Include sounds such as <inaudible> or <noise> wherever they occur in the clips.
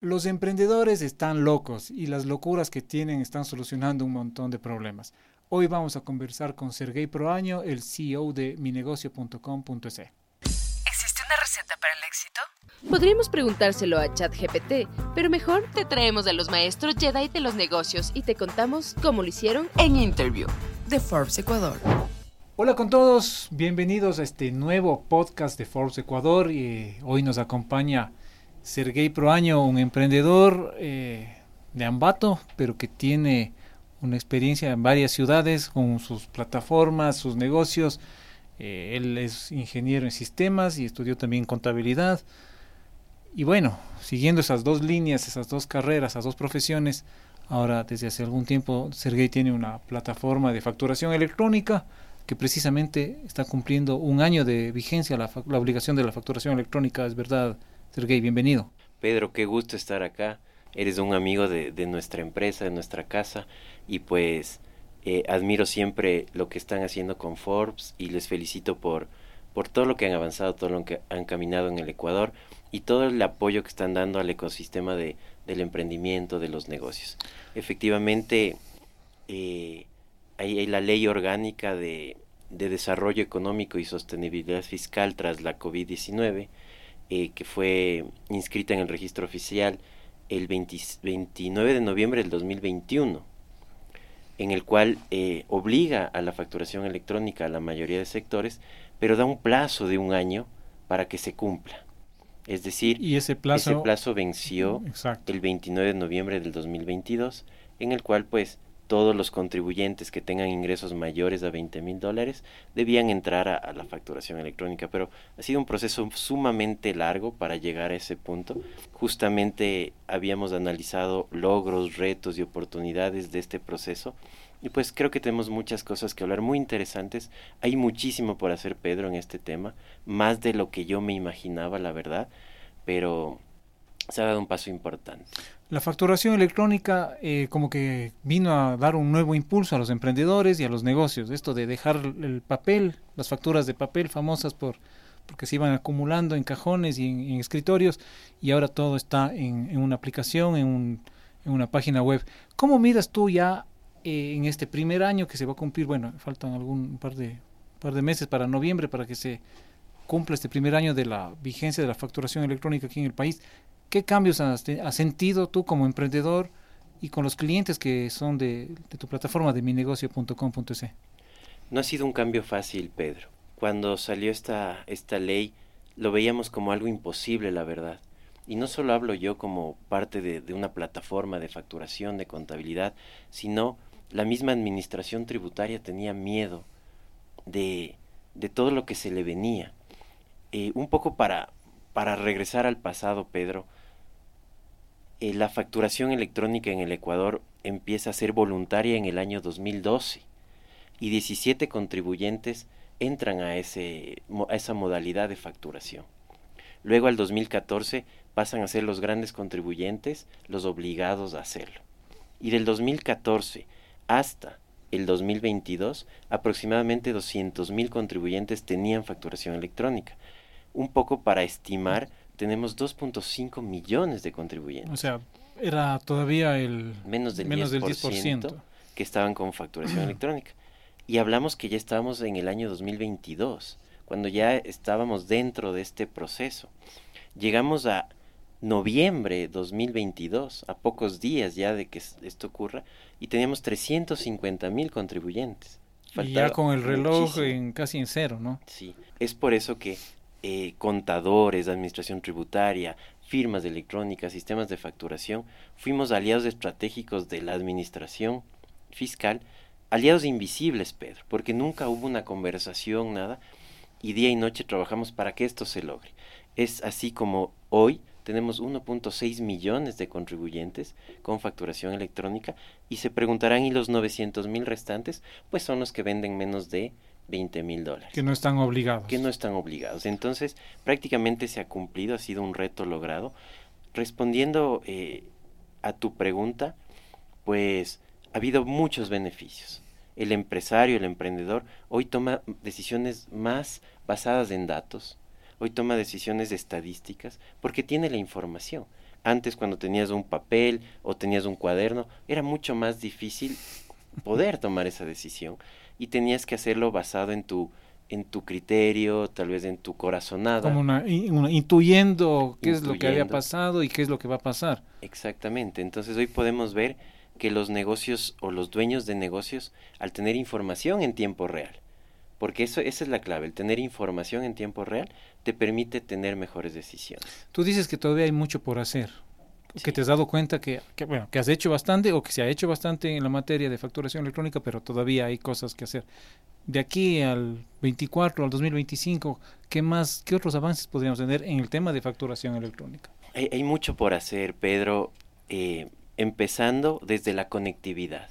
Los emprendedores están locos y las locuras que tienen están solucionando un montón de problemas. Hoy vamos a conversar con Sergey Proaño, el CEO de minegocio.com.es. ¿Existe una receta para el éxito? Podríamos preguntárselo a ChatGPT, pero mejor te traemos a los maestros Jedi de los negocios y te contamos cómo lo hicieron en Interview de Forbes Ecuador. Hola con todos, bienvenidos a este nuevo podcast de Forbes Ecuador y hoy nos acompaña Sergey Proaño, un emprendedor eh, de Ambato, pero que tiene una experiencia en varias ciudades con sus plataformas, sus negocios. Eh, él es ingeniero en sistemas y estudió también contabilidad. Y bueno, siguiendo esas dos líneas, esas dos carreras, esas dos profesiones, ahora desde hace algún tiempo Sergey tiene una plataforma de facturación electrónica que precisamente está cumpliendo un año de vigencia la, la obligación de la facturación electrónica, es verdad, Sergey, bienvenido. Pedro, qué gusto estar acá. Eres un amigo de, nuestra empresa, de nuestra casa, y pues eh, admiro siempre lo que están haciendo con Forbes y les felicito por, por todo lo que han avanzado, todo lo que han caminado en el Ecuador y todo el apoyo que están dando al ecosistema de, del emprendimiento, de los negocios. Efectivamente, eh, hay, hay, la ley orgánica de, de desarrollo económico y sostenibilidad fiscal tras la COVID-19 eh, que fue inscrita en el registro oficial el 29 de noviembre del 2021, en el cual eh, obliga a la facturación electrónica a la mayoría de sectores, pero da un plazo de un año para que se cumpla. Es decir, ¿Y ese, plazo? ese plazo venció el 29 de noviembre del 2022, en el cual pues todos los contribuyentes que tengan ingresos mayores a 20 mil dólares debían entrar a, la facturación electrónica, pero ha sido un proceso sumamente largo para llegar a ese punto. Justamente habíamos analizado logros, retos y oportunidades de este proceso y pues creo que tenemos muchas cosas que hablar muy interesantes. Hay muchísimo por hacer, Pedro, en este tema, más de lo que yo me imaginaba, la verdad, pero se ha dado un paso importante. La facturación electrónica eh, como que vino a dar un nuevo impulso a los emprendedores y a los negocios. Esto de dejar el papel, las facturas de papel famosas por porque se iban acumulando en cajones y en, escritorios y ahora todo está en, una aplicación, en, una página web. ¿Cómo miras tú ya eh, en este primer año que se va a cumplir? Bueno, faltan algún par de, par de meses para noviembre para que se cumpla este primer año de la vigencia de la facturación electrónica aquí en el país. ¿Qué cambios has, sentido tú como emprendedor y con los clientes que son de, tu plataforma de minegocio.com.es? No ha sido un cambio fácil, Pedro. Cuando salió esta, esta ley, lo veíamos como algo imposible, la verdad. Y no solo hablo yo como parte de, una plataforma de facturación, de contabilidad, sino la misma administración tributaria tenía miedo de, de todo lo que se le venía. Eh, un poco para, para regresar al pasado, Pedro, eh, la facturación electrónica en el Ecuador empieza a ser voluntaria en el año 2012 y 17 contribuyentes entran a, ese, a esa modalidad de facturación. Luego al 2014 pasan a ser los grandes contribuyentes los obligados a hacerlo. Y del 2014 hasta el 2022 aproximadamente 200.000 contribuyentes tenían facturación electrónica. Un poco para estimar tenemos 2.5 millones de contribuyentes. O sea, era todavía el menos del, 10%, que estaban con facturación <clears throat> electrónica. Y hablamos que ya estábamos en el año 2022, cuando ya estábamos dentro de este proceso. Llegamos a noviembre 2022, a pocos días ya de que esto ocurra, y teníamos 350 mil contribuyentes. y ya con el reloj en casi en cero, ¿no? Sí, es por eso que eh, contadores, administración tributaria, firmas de electrónica, sistemas de facturación, fuimos aliados estratégicos de la administración fiscal, aliados invisibles, Pedro, porque nunca hubo una conversación, nada, y día y noche trabajamos para que esto se logre. Es así como hoy tenemos 1.6 millones de contribuyentes con facturación electrónica y se preguntarán, ¿y los 900 mil restantes? Pues son los que venden menos de 20 mil dólares. Que no están obligados. Que no están obligados. Entonces, prácticamente se ha cumplido, ha sido un reto logrado. Respondiendo eh, a tu pregunta, pues ha habido muchos beneficios. El empresario, el emprendedor, hoy toma decisiones más basadas en datos, hoy toma decisiones estadísticas, porque tiene la información. Antes cuando tenías un papel o tenías un cuaderno, era mucho más difícil poder tomar esa decisión y tenías que hacerlo basado en tu en tu criterio, tal vez en tu corazonada. Como una, intuyendo qué es lo que había pasado y qué es lo que va a pasar. Exactamente. Entonces hoy podemos ver que los negocios o los dueños de negocios, al tener información en tiempo real, porque eso, esa es la clave, el tener información en tiempo real te permite tener mejores decisiones. Tú dices que todavía hay mucho por hacer, que te has dado cuenta que, bueno, que has hecho bastante o que se ha hecho bastante en la materia de facturación electrónica, pero todavía hay cosas que hacer. De aquí al 24, al 2025, ¿qué más, qué otros avances podríamos tener en el tema de facturación electrónica? Hay, hay mucho por hacer, Pedro, eh, empezando desde la conectividad.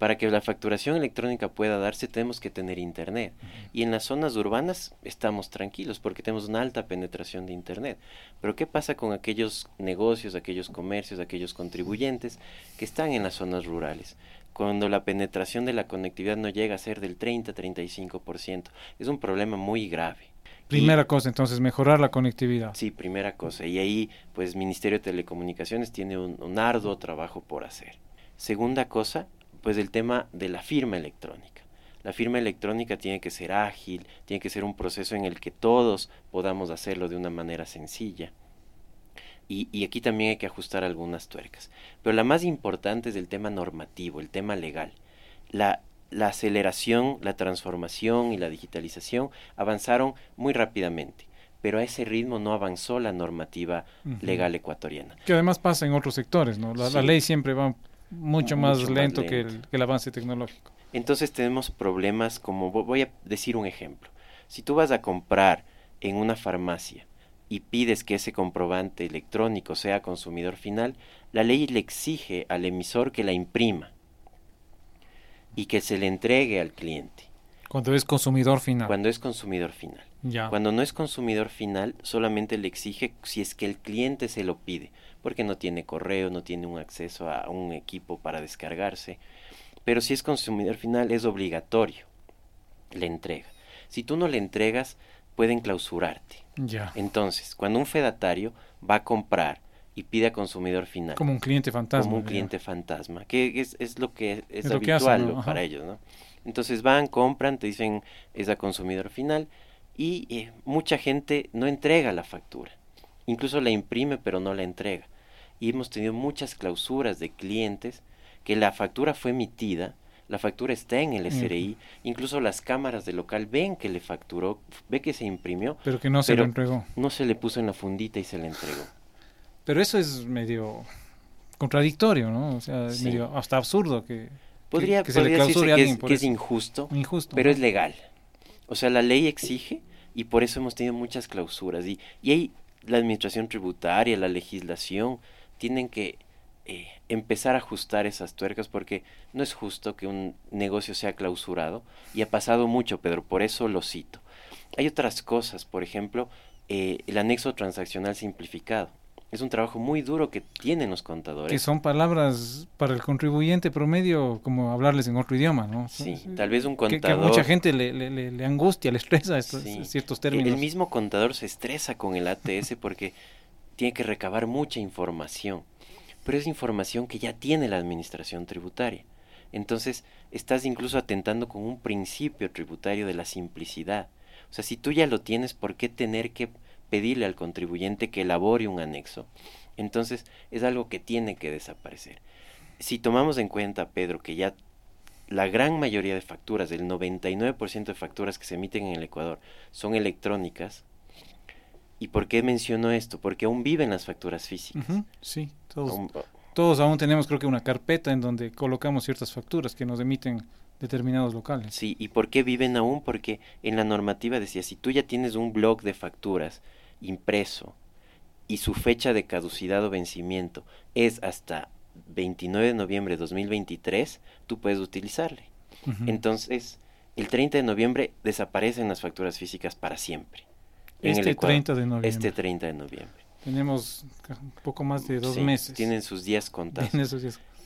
Para que la facturación electrónica pueda darse tenemos que tener internet. Y en las zonas urbanas estamos tranquilos porque tenemos una alta penetración de internet. Pero ¿qué pasa con aquellos negocios, aquellos comercios, aquellos contribuyentes que están en las zonas rurales? Cuando la penetración de la conectividad no llega a ser del 30-35%. Es un problema muy grave. Primera cosa, entonces, mejorar la conectividad. Sí, primera cosa. Y ahí, pues, Ministerio de Telecomunicaciones tiene un arduo trabajo por hacer. Segunda cosa, pues el tema de la firma electrónica. La firma electrónica tiene que ser ágil, tiene que ser un proceso en el que todos podamos hacerlo de una manera sencilla. Y, y, aquí también hay que ajustar algunas tuercas. Pero la más importante es el tema normativo, el tema legal. La, la aceleración, la transformación y la digitalización avanzaron muy rápidamente pero a ese ritmo no avanzó la normativa legal ecuatoriana. Que además pasa en otros sectores, ¿no? La, la ley siempre va mucho más lento, Que, el, avance tecnológico. Entonces tenemos problemas como, voy a decir un ejemplo, si tú vas a comprar en una farmacia y pides que ese comprobante electrónico sea consumidor final, la ley le exige al emisor que la imprima y que se le entregue al cliente. Cuando es consumidor final. Cuando es consumidor final. Cuando no es consumidor final, solamente le exige si es que el cliente se lo pide porque no tiene correo, no tiene un acceso a un equipo para descargarse. Pero si es consumidor final es obligatorio la entrega. Si tú no le entregas, pueden clausurarte. Ya. Entonces, cuando un fedatario va a comprar y pide a consumidor final. Como un cliente fantasma. Como un cliente fantasma, que es, es, lo que es, habitual para ellos, ¿no? Entonces van, compran, te dicen es a consumidor final y eh, mucha gente no entrega la factura. Incluso la imprime pero no la entrega. Y hemos tenido muchas clausuras de clientes que la factura fue emitida, la factura está en el SRI, incluso las cámaras del local ven que le facturó, ve que se imprimió, pero que no se le entregó. No se le puso en la fundita y se le entregó. Pero eso es medio contradictorio, ¿no? O sea, es medio hasta absurdo que, podría, se le clausure a alguien que, es, injusto, injusto, pero es legal. O sea, la ley exige y por eso hemos tenido muchas clausuras. Y, y hay la administración tributaria, la legislación, tienen que eh, empezar a ajustar esas tuercas porque no es justo que un negocio sea clausurado y ha pasado mucho, Pedro, por eso lo cito. Hay otras cosas, por ejemplo, eh, el anexo transaccional simplificado. Es un trabajo muy duro que tienen los contadores. Que son palabras para el contribuyente promedio como hablarles en otro idioma, ¿no? Sí, tal vez un contador... Que, a mucha gente le, le, le, angustia, le estresa estos, ciertos términos. El mismo contador se estresa con el ATS <laughs> porque tiene que recabar mucha información, pero es información que ya tiene la administración tributaria. Entonces, estás incluso atentando con un principio tributario de la simplicidad. O sea, si tú ya lo tienes, ¿por qué tener que pedirle al contribuyente que elabore un anexo. Entonces es algo que tiene que desaparecer. Si tomamos en cuenta, Pedro, que ya la gran mayoría de facturas, el 99% de facturas que se emiten en el Ecuador son electrónicas, ¿y por qué menciono esto? Porque aún viven las facturas físicas. sí, todos, aún, todos aún tenemos creo que una carpeta en donde colocamos ciertas facturas que nos emiten determinados locales. Sí, ¿y por qué viven aún? Porque en la normativa decía, si tú ya tienes un blog de facturas impreso y su fecha de caducidad o vencimiento es hasta 29 de noviembre de 2023, tú puedes utilizarle. Entonces, el 30 de noviembre desaparecen las facturas físicas para siempre. Este 30 de noviembre. Este 30 de noviembre. Tenemos un poco más de dos meses. Tienen sus días <laughs> contados.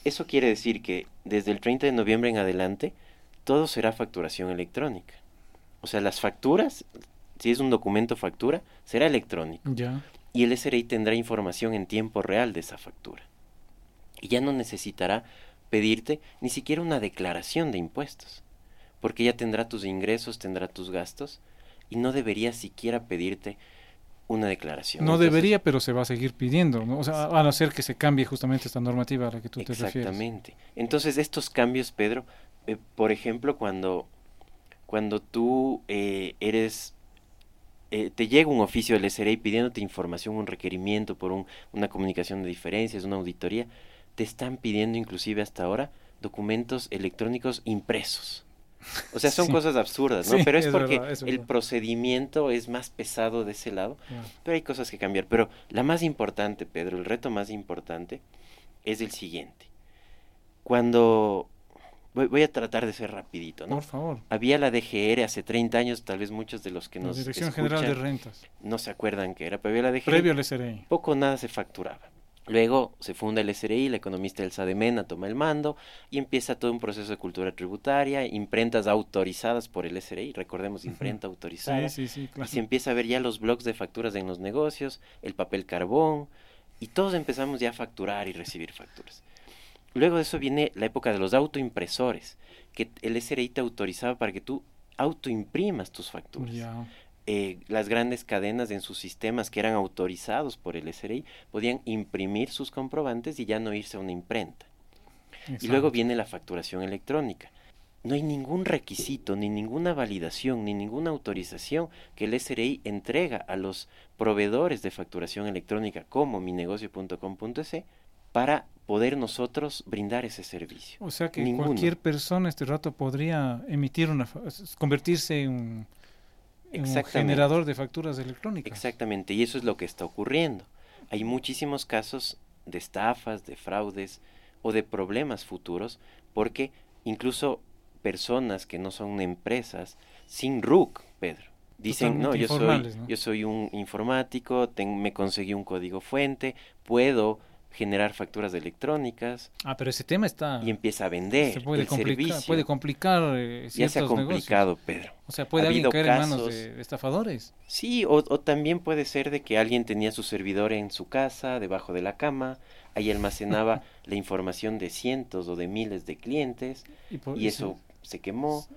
Eso quiere decir que desde el 30 de noviembre en adelante, todo será facturación electrónica. O sea, las facturas si es un documento factura, será electrónico. Ya. y el SRI tendrá información en tiempo real de esa factura. Y ya no necesitará pedirte ni siquiera una declaración de impuestos, porque ya tendrá tus ingresos, tendrá tus gastos, y no debería siquiera pedirte una declaración. No debería, pero se va a seguir pidiendo, ¿no? O sea, a no ser que se cambie justamente esta normativa a la que tú te refieres. Exactamente. Entonces, estos cambios, Pedro, eh, por ejemplo, cuando, cuando tú eh, eres eh, te llega un oficio del SRI pidiéndote información, un requerimiento por un, una comunicación de diferencias, una auditoría, te están pidiendo inclusive hasta ahora documentos electrónicos impresos. O sea, son cosas absurdas, ¿no? pero es, porque el procedimiento es más pesado de ese lado, pero hay cosas que cambiar. Pero la más importante, Pedro, el reto más importante es el siguiente. Cuando Voy, a tratar de ser rapidito, ¿no? Por favor. Había la DGR hace 30 años, tal vez muchos de los que la nos Dirección General de Rentas. No se acuerdan que era, pero había la DGR. Previo al SRI. Poco nada se facturaba. Luego se funda el SRI, la economista Elsa de Mena toma el mando y empieza todo un proceso de cultura tributaria, imprentas autorizadas por el SRI, recordemos, imprenta autorizada. Sí, sí, sí, claro. Y se empieza a ver ya los blogs de facturas en los negocios, el papel carbón, y todos empezamos ya a facturar y recibir facturas. Luego de eso viene la época de los autoimpresores, que el SRI te autorizaba para que tú autoimprimas tus facturas. Eh, las grandes cadenas en sus sistemas que eran autorizados por el SRI podían imprimir sus comprobantes y ya no irse a una imprenta. Y luego viene la facturación electrónica. No hay ningún requisito, ni ninguna validación, ni ninguna autorización que el SRI entrega a los proveedores de facturación electrónica como minegocio.com.es para poder nosotros brindar ese servicio. O sea que cualquier persona este rato podría emitir una, convertirse en un, generador de facturas electrónicas. Exactamente, y eso es lo que está ocurriendo. Hay muchísimos casos de estafas, de fraudes o de problemas futuros, porque incluso personas que no son empresas, sin RUC, Pedro, dicen, no, yo soy, yo soy un informático, me conseguí un código fuente, puedo generar facturas electrónicas. Ah, pero ese tema está... Y empieza a vender se puede el complicar, servicio. Puede complicar eh, Ya se ha complicado, Pedro. O sea, puede alguien caer en manos de estafadores. Sí, o, o, también puede ser de que alguien tenía su servidor en su casa, debajo de la cama, ahí almacenaba <laughs> la información de cientos o de miles de clientes, y, eso se, quemó.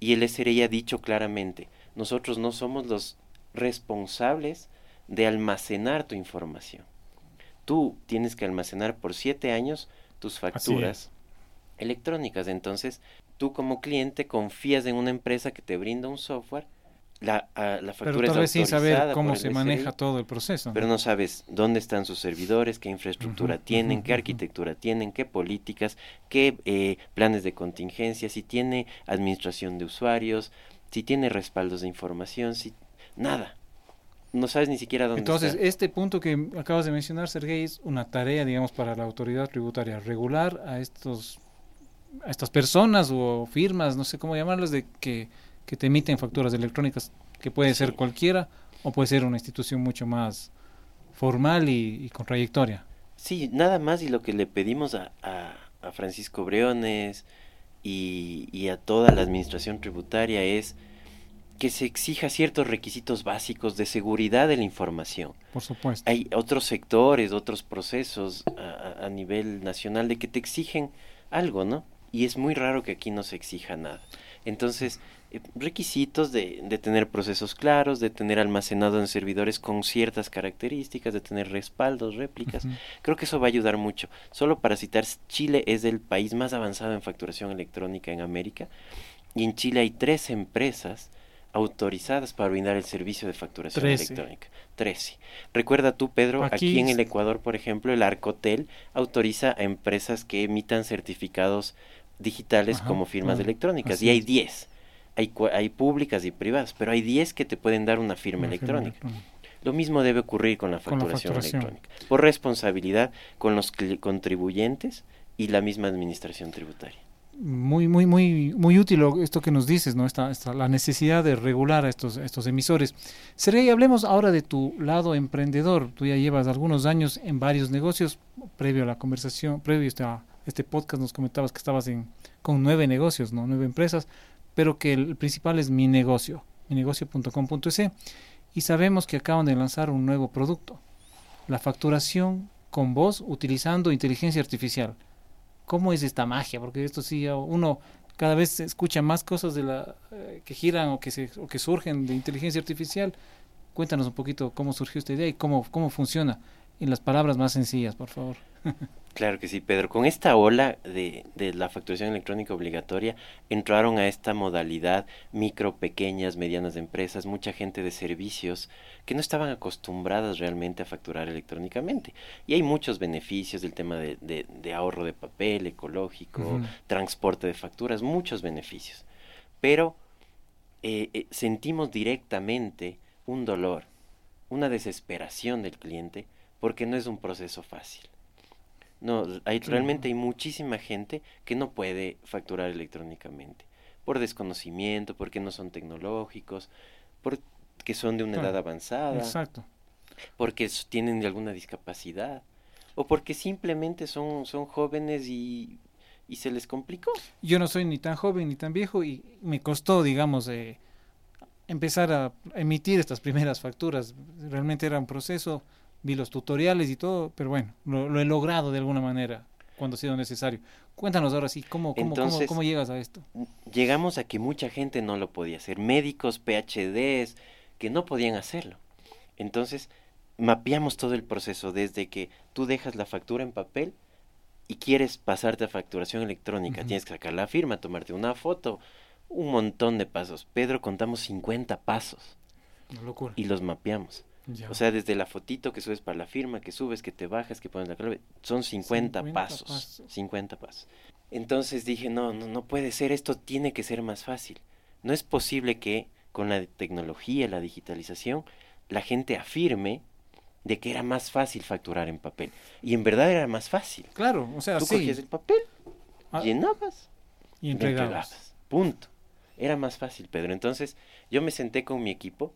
Y el SRI ha dicho claramente, nosotros no somos los responsables de almacenar tu información tú tienes que almacenar por siete años tus facturas electrónicas. Entonces, tú como cliente confías en una empresa que te brinda un software. La, uh, la factura pero tal vez sin saber cómo se maneja todo el proceso. Pero no sabes dónde están sus servidores, qué infraestructura tienen, qué arquitectura tienen, qué políticas, qué eh, planes de contingencia, si tiene administración de usuarios, si tiene respaldos de información, si nada no sabes ni siquiera dónde Entonces, este punto que acabas de mencionar, Sergey, es una tarea, digamos, para la autoridad tributaria, regular a estos a estas personas o firmas, no sé cómo llamarlas, de que, que te emiten facturas electrónicas, que puede ser cualquiera o puede ser una institución mucho más formal y, con trayectoria. Sí, nada más y lo que le pedimos a, a, Francisco Briones y, y a toda la administración tributaria es que se exija ciertos requisitos básicos de seguridad de la información. Por supuesto. Hay otros sectores, otros procesos a, nivel nacional de que te exigen algo, ¿no? Y es muy raro que aquí no se exija nada. Entonces, eh, requisitos de, de, tener procesos claros, de tener almacenado en servidores con ciertas características, de tener respaldos, réplicas. Creo que eso va a ayudar mucho. Solo para citar, Chile es el país más avanzado en facturación electrónica en América. Y en Chile hay tres empresas autorizadas para brindar el servicio de facturación electrónica. Trece. Recuerda tú, Pedro, aquí, en el Ecuador, por ejemplo, el Arcotel autoriza a empresas que emitan certificados digitales como firmas electrónicas. y hay diez. Hay, hay públicas y privadas, pero hay diez que te pueden dar una firma electrónica. Lo mismo debe ocurrir con la facturación electrónica. Por responsabilidad con los contribuyentes y la misma administración tributaria muy, muy, muy, muy útil esto que nos dices, ¿no? Esta, esta, la necesidad de regular a estos, estos emisores. Sergey, hablemos ahora de tu lado emprendedor. Tú ya llevas algunos años en varios negocios. Previo a la conversación, previo a este podcast nos comentabas que estabas en, con nueve negocios, ¿no? Nueve empresas, pero que el principal es mi negocio, minegocio.com.es. Y sabemos que acaban de lanzar un nuevo producto. la facturación con voz utilizando inteligencia artificial. ¿Cómo es esta magia? Porque esto sí, uno cada vez escucha más cosas de la eh, que giran o que se o que surgen de inteligencia artificial. Cuéntanos un poquito cómo surgió esta idea y cómo cómo funciona en las palabras más sencillas, por favor. <laughs> Claro que sí, Pedro. Con esta ola de, de, la facturación electrónica obligatoria, entraron a esta modalidad micro, pequeñas, medianas empresas, mucha gente de servicios que no estaban acostumbradas realmente a facturar electrónicamente. Y hay muchos beneficios del tema de, de, ahorro de papel, ecológico, transporte de facturas, muchos beneficios. Pero eh, eh, sentimos directamente un dolor, una desesperación del cliente, porque no es un proceso fácil no, hay, realmente hay muchísima gente que no puede facturar electrónicamente por desconocimiento, porque no son tecnológicos, porque son de una edad avanzada, exacto. porque tienen alguna discapacidad o porque simplemente son, son jóvenes y, y se les complicó. Yo no soy ni tan joven ni tan viejo y me costó, digamos, eh, empezar a emitir estas primeras facturas. Realmente era un proceso vi los tutoriales y todo, pero bueno, lo, he logrado de alguna manera cuando ha sido necesario. Cuéntanos ahora sí, ¿cómo, cómo, cómo, llegas a esto? Llegamos a que mucha gente no lo podía hacer, médicos, PhDs, que no podían hacerlo. Entonces, mapeamos todo el proceso desde que tú dejas la factura en papel y quieres pasarte a facturación electrónica. Tienes que sacar la firma, tomarte una foto, un montón de pasos. Pedro, contamos 50 pasos. locura. Y los mapeamos. O sea, desde la fotito que subes para la firma, que subes, que te bajas, que pones la clave, son 50, pasos, 50 pasos. Entonces dije, no, no, no puede ser, esto tiene que ser más fácil. No es posible que con la tecnología, la digitalización, la gente afirme de que era más fácil facturar en papel. Y en verdad era más fácil. Claro, o sea, Tú cogías el papel, ah, llenabas y entregabas. Punto. Era más fácil, Pedro. Entonces yo me senté con mi equipo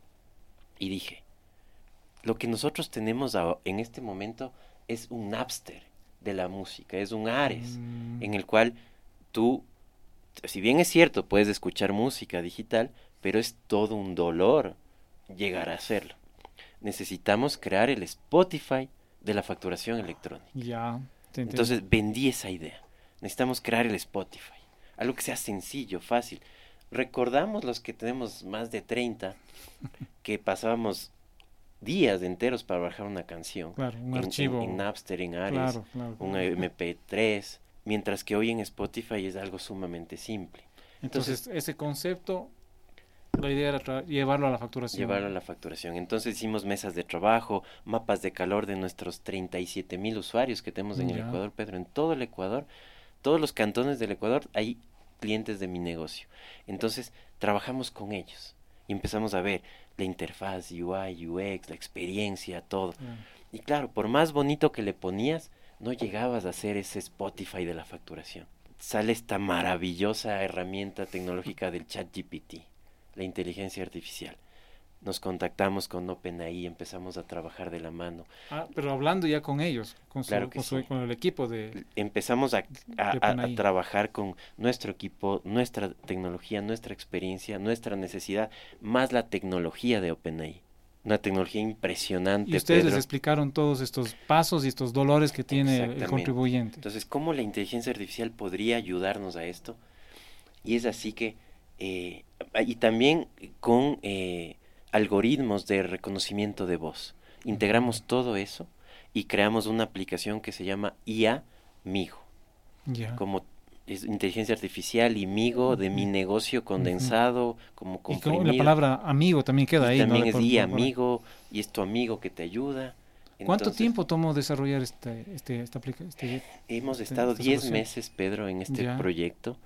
y dije, lo que nosotros tenemos en este momento es un Napster de la música, es un Ares, mm. en el cual tú, si bien es cierto, puedes escuchar música digital, pero es todo un dolor llegar a hacerlo. Necesitamos crear el Spotify de la facturación electrónica. Ya. Entonces vendí esa idea. Necesitamos crear el Spotify. Algo que sea sencillo, fácil. Recordamos los que tenemos más de 30 que pasábamos días enteros para bajar una canción. Claro, un en, archivo. En, Napster, en Ares, un MP3, mientras que hoy en Spotify es algo sumamente simple. Entonces, ese concepto, la idea era llevarlo a la facturación. Llevarlo a la facturación. Entonces hicimos mesas de trabajo, mapas de calor de nuestros 37 mil usuarios que tenemos en el Ecuador, Pedro, en todo el Ecuador, todos los cantones del Ecuador hay clientes de mi negocio. Entonces, trabajamos con ellos y empezamos a ver la interfaz, UI, UX, la experiencia, todo. Y claro, por más bonito que le ponías, no llegabas a hacer ese Spotify de la facturación. Sale esta maravillosa herramienta tecnológica del chat GPT, la inteligencia artificial nos contactamos con OpenAI, empezamos a trabajar de la mano. Ah, pero hablando ya con ellos, con, con, el equipo de... Empezamos a, a, trabajar con nuestro equipo, nuestra tecnología, nuestra experiencia, nuestra necesidad, más la tecnología de OpenAI. Una tecnología impresionante. Y ustedes les explicaron todos estos pasos y estos dolores que tiene el contribuyente. Entonces, ¿cómo la inteligencia artificial podría ayudarnos a esto? Y es así que, eh, y también con... Eh, algoritmos de reconocimiento de voz. Integramos todo eso y creamos una aplicación que se llama IA Migo. Como es inteligencia artificial y Migo de mi negocio condensado, como comprimido. Y la palabra amigo también queda ahí. También es IA Amigo y es tu amigo que te ayuda. ¿Cuánto tiempo tomó desarrollar este, este, esta aplicación? Este, hemos estado 10 meses, Pedro, en este proyecto.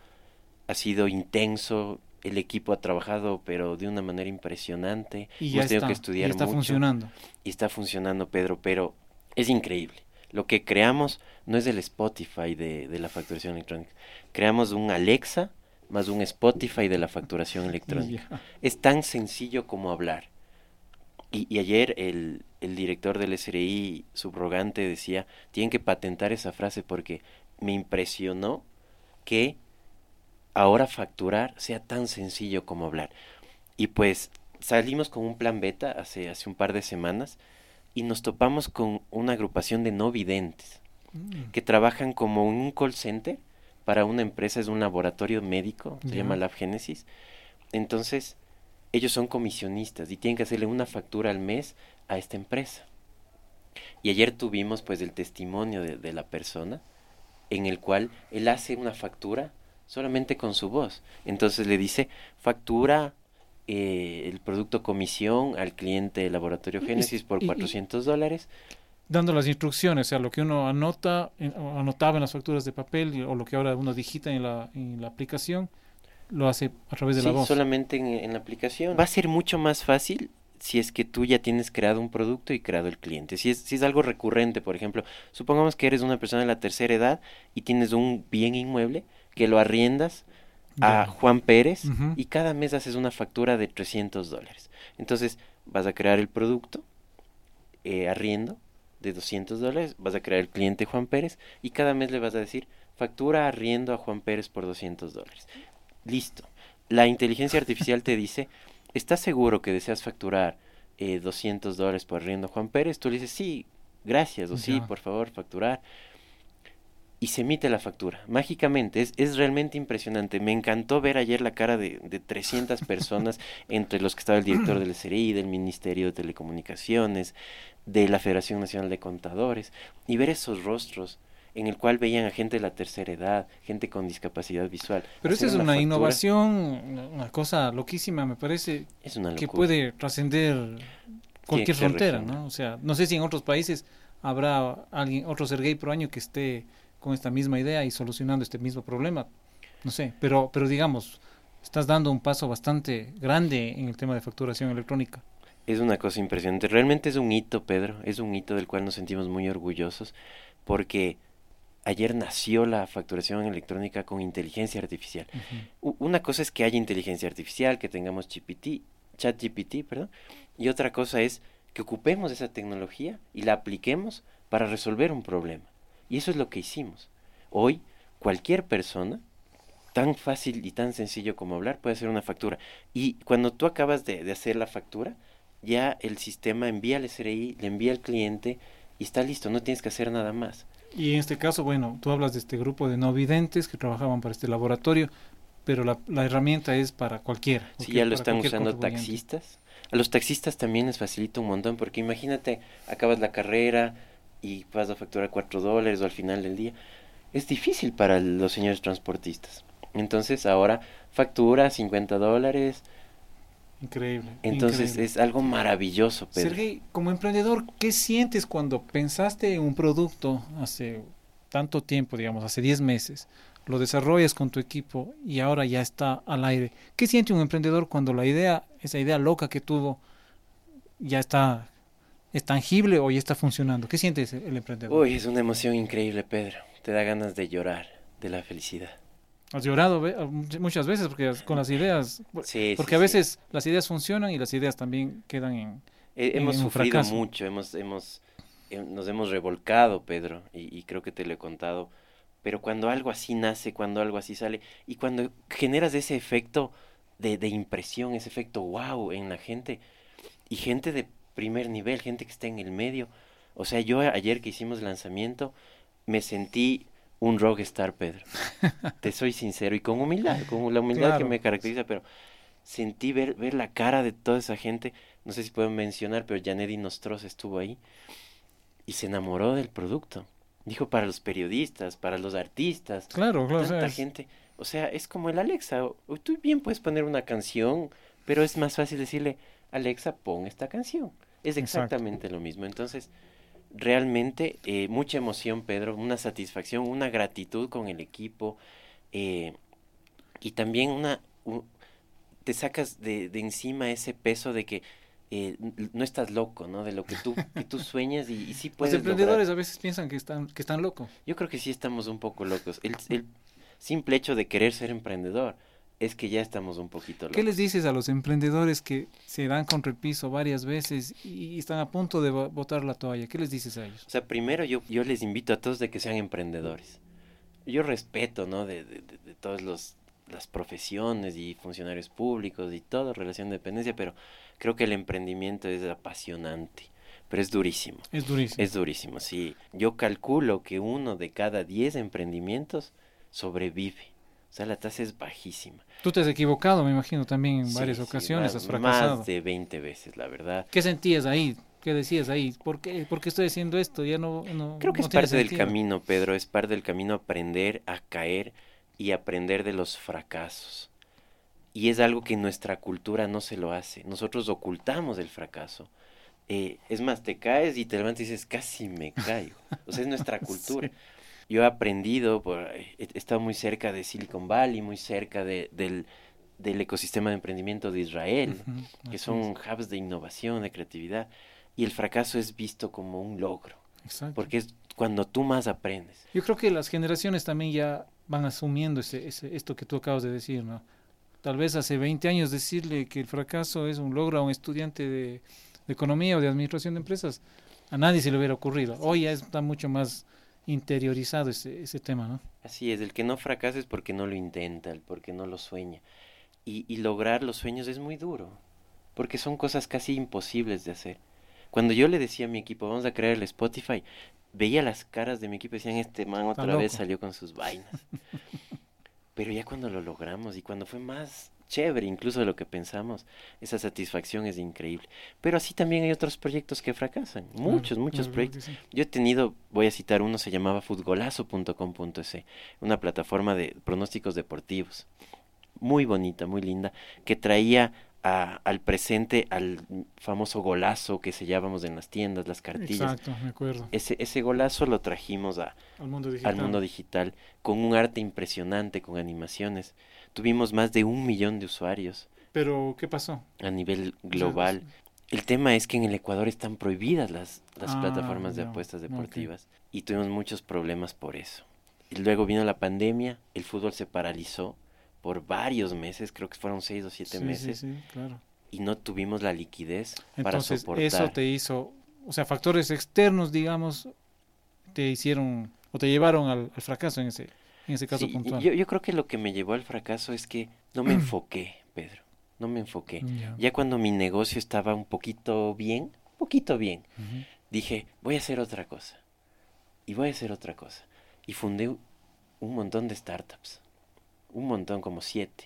Ha sido intenso, el equipo ha trabajado, pero de una manera impresionante. Y ya está, que estudiar y está funcionando. Y está funcionando, Pedro, pero es increíble. Lo que creamos no es el Spotify de, de la facturación electrónica. Creamos un Alexa más un Spotify de la facturación <laughs> electrónica. Es tan sencillo como hablar. Y, y, ayer el, el director del SRI subrogante decía, tienen que patentar esa frase porque me impresionó que ahora facturar sea tan sencillo como hablar. Y pues salimos con un plan beta hace, hace un par de semanas y nos topamos con una agrupación de no videntes Mm. que trabajan como un call center para una empresa, es un laboratorio médico, se llama Lab Genesis. Entonces, ellos son comisionistas y tienen que hacerle una factura al mes a esta empresa. Y ayer tuvimos pues el testimonio de, de la persona en el cual él hace una factura solamente con su voz. Entonces le dice, factura eh, el producto comisión al cliente del laboratorio Génesis por y- y- 400 dólares. Dando las instrucciones, o sea, lo que uno anota, en- o anotaba en las facturas de papel o lo que ahora uno digita en la, en la aplicación, lo hace a través de Sí, la voz. solamente en, en la aplicación. Va a ser mucho más fácil si es que tú ya tienes creado un producto y creado el cliente. Si es, si es algo recurrente, por ejemplo, supongamos que eres una persona de la tercera edad y tienes un bien inmueble que lo arriendas a. Juan Pérez y cada mes haces una factura de 300 dólares. Entonces vas a crear el producto, eh, arriendo de 200 dólares, vas a crear el cliente Juan Pérez y cada mes le vas a decir factura arriendo a Juan Pérez por 200 dólares. Listo. La inteligencia artificial te dice, ¿estás seguro que deseas facturar eh, 200 dólares por arriendo a Juan Pérez? Tú le dices, sí, gracias, o sí, por favor, facturar. Y se emite la factura, mágicamente, es, es realmente impresionante. Me encantó ver ayer la cara de, de 300 personas, <laughs> entre los que estaba el director del SRI, del Ministerio de Telecomunicaciones, de la Federación Nacional de Contadores, y ver esos rostros en el cual veían a gente de la tercera edad, gente con discapacidad visual. Pero esa es una, innovación, una- cosa loquísima, me parece, Es una que puede trascender cualquier frontera. ¿no? O sea, no sé si en otros países habrá alguien, otro Sergey por año que esté con esta misma idea y solucionando este mismo problema. No sé, pero, pero digamos, estás dando un paso bastante grande en el tema de facturación electrónica. Es una cosa impresionante. Realmente es un hito, Pedro. Es un hito del cual nos sentimos muy orgullosos porque ayer nació la facturación electrónica con inteligencia artificial. Una cosa es que haya inteligencia artificial, que tengamos GPT, ChatGPT, perdón, y otra cosa es que ocupemos esa tecnología y la apliquemos para resolver un problema. Y eso es lo que hicimos. Hoy, cualquier persona, tan fácil y tan sencillo como hablar, puede hacer una factura. Y cuando tú acabas de, de hacer la factura, ya el sistema envía al SRI, le envía al cliente y está listo, no tienes que hacer nada más. Y en este caso, bueno, tú hablas de este grupo de no videntes que trabajaban para este laboratorio, pero la, la herramienta es para cualquiera. Sí, ya lo están usando taxistas. A los taxistas también les facilita un montón, porque imagínate, acabas la carrera y vas a facturar cuatro dólares o al final del día. Es difícil para los señores transportistas. Entonces ahora factura 50 dólares. Increíble. Entonces increíble. es algo maravilloso, Pedro. Sergey, como emprendedor, ¿qué sientes cuando pensaste en un producto hace tanto tiempo, digamos, hace 10 meses, lo desarrollas con tu equipo y ahora ya está al aire? ¿Qué siente un emprendedor cuando la idea, esa idea loca que tuvo, ya está, es tangible o ya está funcionando? ¿Qué siente ese- el emprendedor? Uy, es una emoción increíble, Pedro. Te da ganas de llorar de la felicidad. ¿Has llorado ve- muchas veces porque con las ideas? Sí, Porque sí, a sí. veces las ideas funcionan y las ideas también quedan en... Eh, en hemos un sufrido fracaso. mucho, hemos, hemos, eh, nos hemos revolcado, Pedro, y, y creo que te lo he contado. Pero cuando algo así nace, cuando algo así sale, y cuando generas ese efecto de, de impresión, ese efecto wow en la gente, y gente de primer nivel, gente que está en el medio. O sea, yo ayer que hicimos lanzamiento, me sentí un rockstar, Pedro. <laughs> Te soy sincero, y con humildad, con la humildad que me caracteriza, pero sentí ver, ver la cara de toda esa gente. No sé si pueden mencionar, pero Janedy Nostros estuvo ahí y se enamoró del producto. Dijo para los periodistas, para los artistas, Claro, claro. o sea, tanta es- gente. O sea, es como el Alexa. Tú bien puedes poner una canción, pero es más fácil decirle, Alexa, pon esta canción. Es Exacto. exactamente lo mismo. Entonces, realmente eh, mucha emoción, Pedro, una satisfacción, una gratitud con el equipo eh, y también una... te sacas de, de encima ese peso de que eh, no estás loco, ¿no? De lo que tú, que tú <laughs> sueñas y, y sí Los puedes lograr. emprendedores a veces piensan que están, que están locos. Yo creo que sí estamos un poco locos. El, el simple hecho de querer ser emprendedor es que ya estamos un poquito locos. ¿Qué les dices a los emprendedores que se dan contra el piso varias veces y están a punto de bo- botar la toalla? ¿Qué les dices a ellos? O sea, primero yo, yo les invito a todos de que sean emprendedores. Yo respeto, ¿no? De, de, de, de todas los, las profesiones y funcionarios públicos y todo, relación de dependencia, pero creo que el emprendimiento es apasionante. pero es durísimo. Es durísimo. Es durísimo, sí. Yo calculo que uno de cada diez emprendimientos sobrevive. O sea, la tasa es bajísima. Tú te has equivocado, me imagino, también en Sí, varias sí, ocasiones, más, has fracasado. Más de 20 veces, la verdad. ¿Qué sentías ahí? ¿Qué decías ahí? ¿Por qué, ¿Por qué estoy haciendo esto? Ya no, no Creo que no es parte del camino, Pedro, es parte del camino aprender a caer y aprender de los fracasos. Y es algo que nuestra cultura no se lo hace. Nosotros ocultamos el fracaso. Eh, es más, te caes y te levantas y dices, casi me caigo. O sea, es nuestra <laughs> cultura. Yo he aprendido, por, he estado muy cerca de Silicon Valley, muy cerca de- del, del ecosistema de emprendimiento de Israel, que son es. hubs de innovación, de creatividad. Y el fracaso es visto como un logro, Exacto. porque es cuando tú más aprendes. Yo creo que las generaciones también ya van asumiendo ese, ese- esto que tú acabas de decir, ¿no? Tal vez hace 20 años decirle que el fracaso es un logro a un estudiante de, de economía o de administración de empresas, a nadie se le hubiera ocurrido. Hoy ya está mucho más interiorizado ese, ese tema, ¿no? Así es, el que no fracasa es porque no lo intenta, el porque no lo sueña. Y, y lograr los sueños es muy duro, porque son cosas casi imposibles de hacer. Cuando yo le decía a mi equipo, vamos a crear el Spotify, veía las caras de mi equipo y decían, este man otra vez loco". salió con sus vainas. <laughs> Pero ya cuando lo logramos y cuando fue más chévere incluso de lo que pensamos, esa satisfacción es increíble. Pero así también hay otros proyectos que fracasan, muchos, Claro, muchos claro, proyectos. sí. Yo he tenido, voy a citar uno, se llamaba futgolazo.com.es, una plataforma de pronósticos deportivos. Muy bonita, muy linda, que traía a- al presente al famoso golazo que sellábamos en las tiendas, las cartillas. Exacto, me acuerdo. Ese, ese golazo lo trajimos a, Al mundo digital. al mundo digital con un arte impresionante, con animaciones. Tuvimos más de un millón de usuarios Pero, ¿qué pasó? a nivel global. El tema es que en el Ecuador están prohibidas las, las Ah, plataformas de apuestas deportivas y tuvimos muchos problemas por eso. Y luego vino la pandemia, el fútbol se paralizó por varios meses, creo que fueron seis o siete Sí, meses, sí, sí, claro. y no tuvimos la liquidez para soportar. eso te hizo, o sea, factores externos, digamos, te hicieron o te llevaron al, al fracaso en ese, en ese caso Sí, puntual. yo, yo creo que lo que me llevó al fracaso es que no me <clears throat> enfoqué, Pedro, no me enfoqué. Ya. Ya cuando mi negocio estaba un poquito bien, un poquito bien, Ujú. dije, voy a hacer otra cosa. Y voy a hacer otra cosa. Y fundé un montón de startups. Un montón, como siete.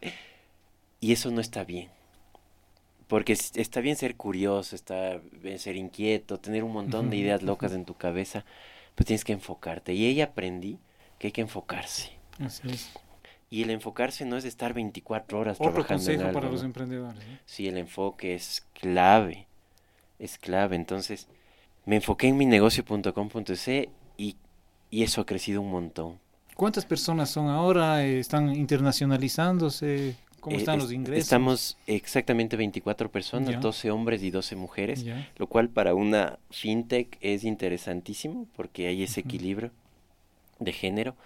<laughs> y eso no está bien. Porque es- está bien ser curioso, está bien ser inquieto, tener un montón de ideas locas en tu cabeza, pero tienes que enfocarte. Y ahí aprendí que hay que enfocarse. Así es. Y el enfocarse no es estar 24 horas Otro trabajando en consejo algo, para los emprendedores. ¿no? Sí, el enfoque es clave, es clave. Entonces, me enfoqué en mi negocio.com.es y, y eso ha crecido un montón. ¿Cuántas personas son ahora? Eh, ¿Están internacionalizándose? ¿Cómo Eh, están es- los ingresos? Estamos exactamente 24 personas, Ya. 12 hombres y 12 mujeres, lo cual para una fintech es interesantísimo porque hay ese equilibrio de género.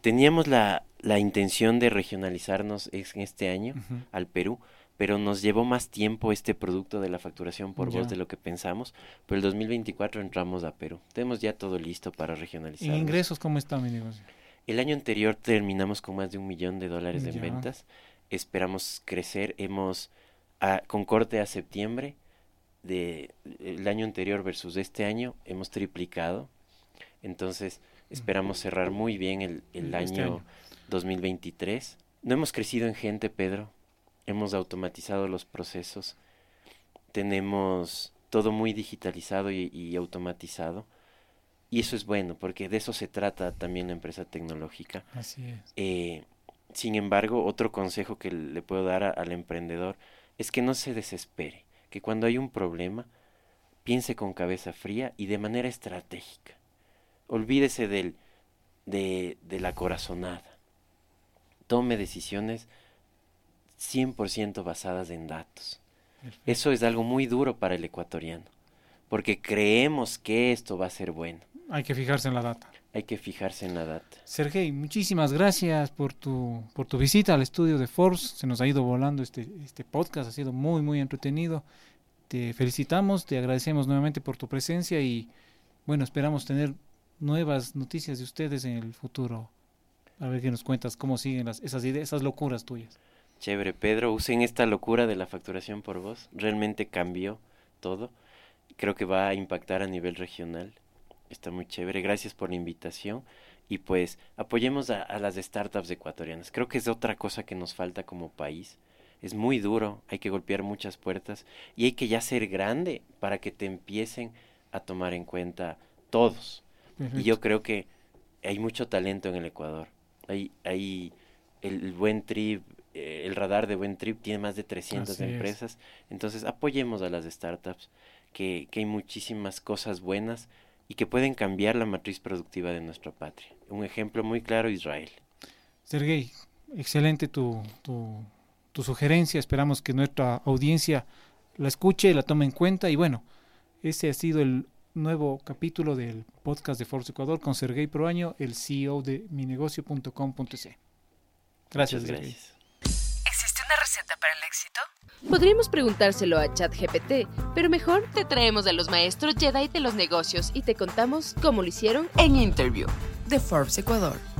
Teníamos la, la intención de regionalizarnos en este año al Perú, pero nos llevó más tiempo este producto de la facturación por voz de lo que pensamos. Pero el 2024 entramos a Perú. Tenemos ya todo listo para ¿En regionalizarnos. ingresos cómo está mi negocio? El año anterior terminamos con más de un millón de dólares en ventas. Esperamos crecer. Hemos, a- con corte a septiembre, de el año anterior versus este año, hemos triplicado. Entonces, esperamos cerrar muy bien el, el Este año, año. 2023. No hemos crecido en gente, Pedro. Hemos automatizado los procesos. Tenemos todo muy digitalizado y, y automatizado. Y eso es bueno, porque de eso se trata también la empresa tecnológica. Así es. Eh, sin embargo, otro consejo que le puedo dar a- al emprendedor es que no se desespere, que cuando hay un problema, piense con cabeza fría y de manera estratégica. Olvídese del, de, de la corazonada. Tome decisiones 100% basadas en datos. Eso es algo muy duro para el ecuatoriano, porque creemos que esto va a ser bueno. Hay que fijarse en la data. Hay que fijarse en la data. Sergey, muchísimas gracias por tu, por tu visita al estudio de Forbes. Se nos ha ido volando este, este podcast, ha sido muy, muy entretenido. Te felicitamos, te agradecemos nuevamente por tu presencia y bueno, esperamos tener nuevas noticias de ustedes en el futuro. A ver qué nos cuentas, cómo siguen las, esas ideas, esas locuras tuyas. Chévere, Pedro, usen esta locura de la facturación por voz. Realmente cambió todo. creo que va a impactar a nivel regional. Está muy chévere. Gracias por la invitación. Y pues apoyemos a, a las startups ecuatorianas. Creo que es otra cosa que nos falta como país. Es muy duro, hay que golpear muchas puertas y hay que ya ser grande para que te empiecen a tomar en cuenta todos. Y yo creo que hay mucho talento en el Ecuador. Hay, hay el, buen trip, eh, el radar de buen trip tiene más de 300 empresas. Entonces apoyemos a las startups, que, que hay muchísimas cosas buenas y que pueden cambiar la matriz productiva de nuestra patria. Un ejemplo muy claro, Israel. Sergey, excelente tu, tu, tu sugerencia. Esperamos que nuestra audiencia la escuche, la tome en cuenta. Y bueno, ese ha sido el nuevo capítulo del podcast de Force Ecuador con Sergey Proaño, el CEO de minegocio.com.c. Gracias, gracias. ¿Existe una receta para el éxito? Podríamos preguntárselo a ChatGPT, pero mejor te traemos a los maestros Jedi de los negocios y te contamos cómo lo hicieron En Interview de Forbes Ecuador.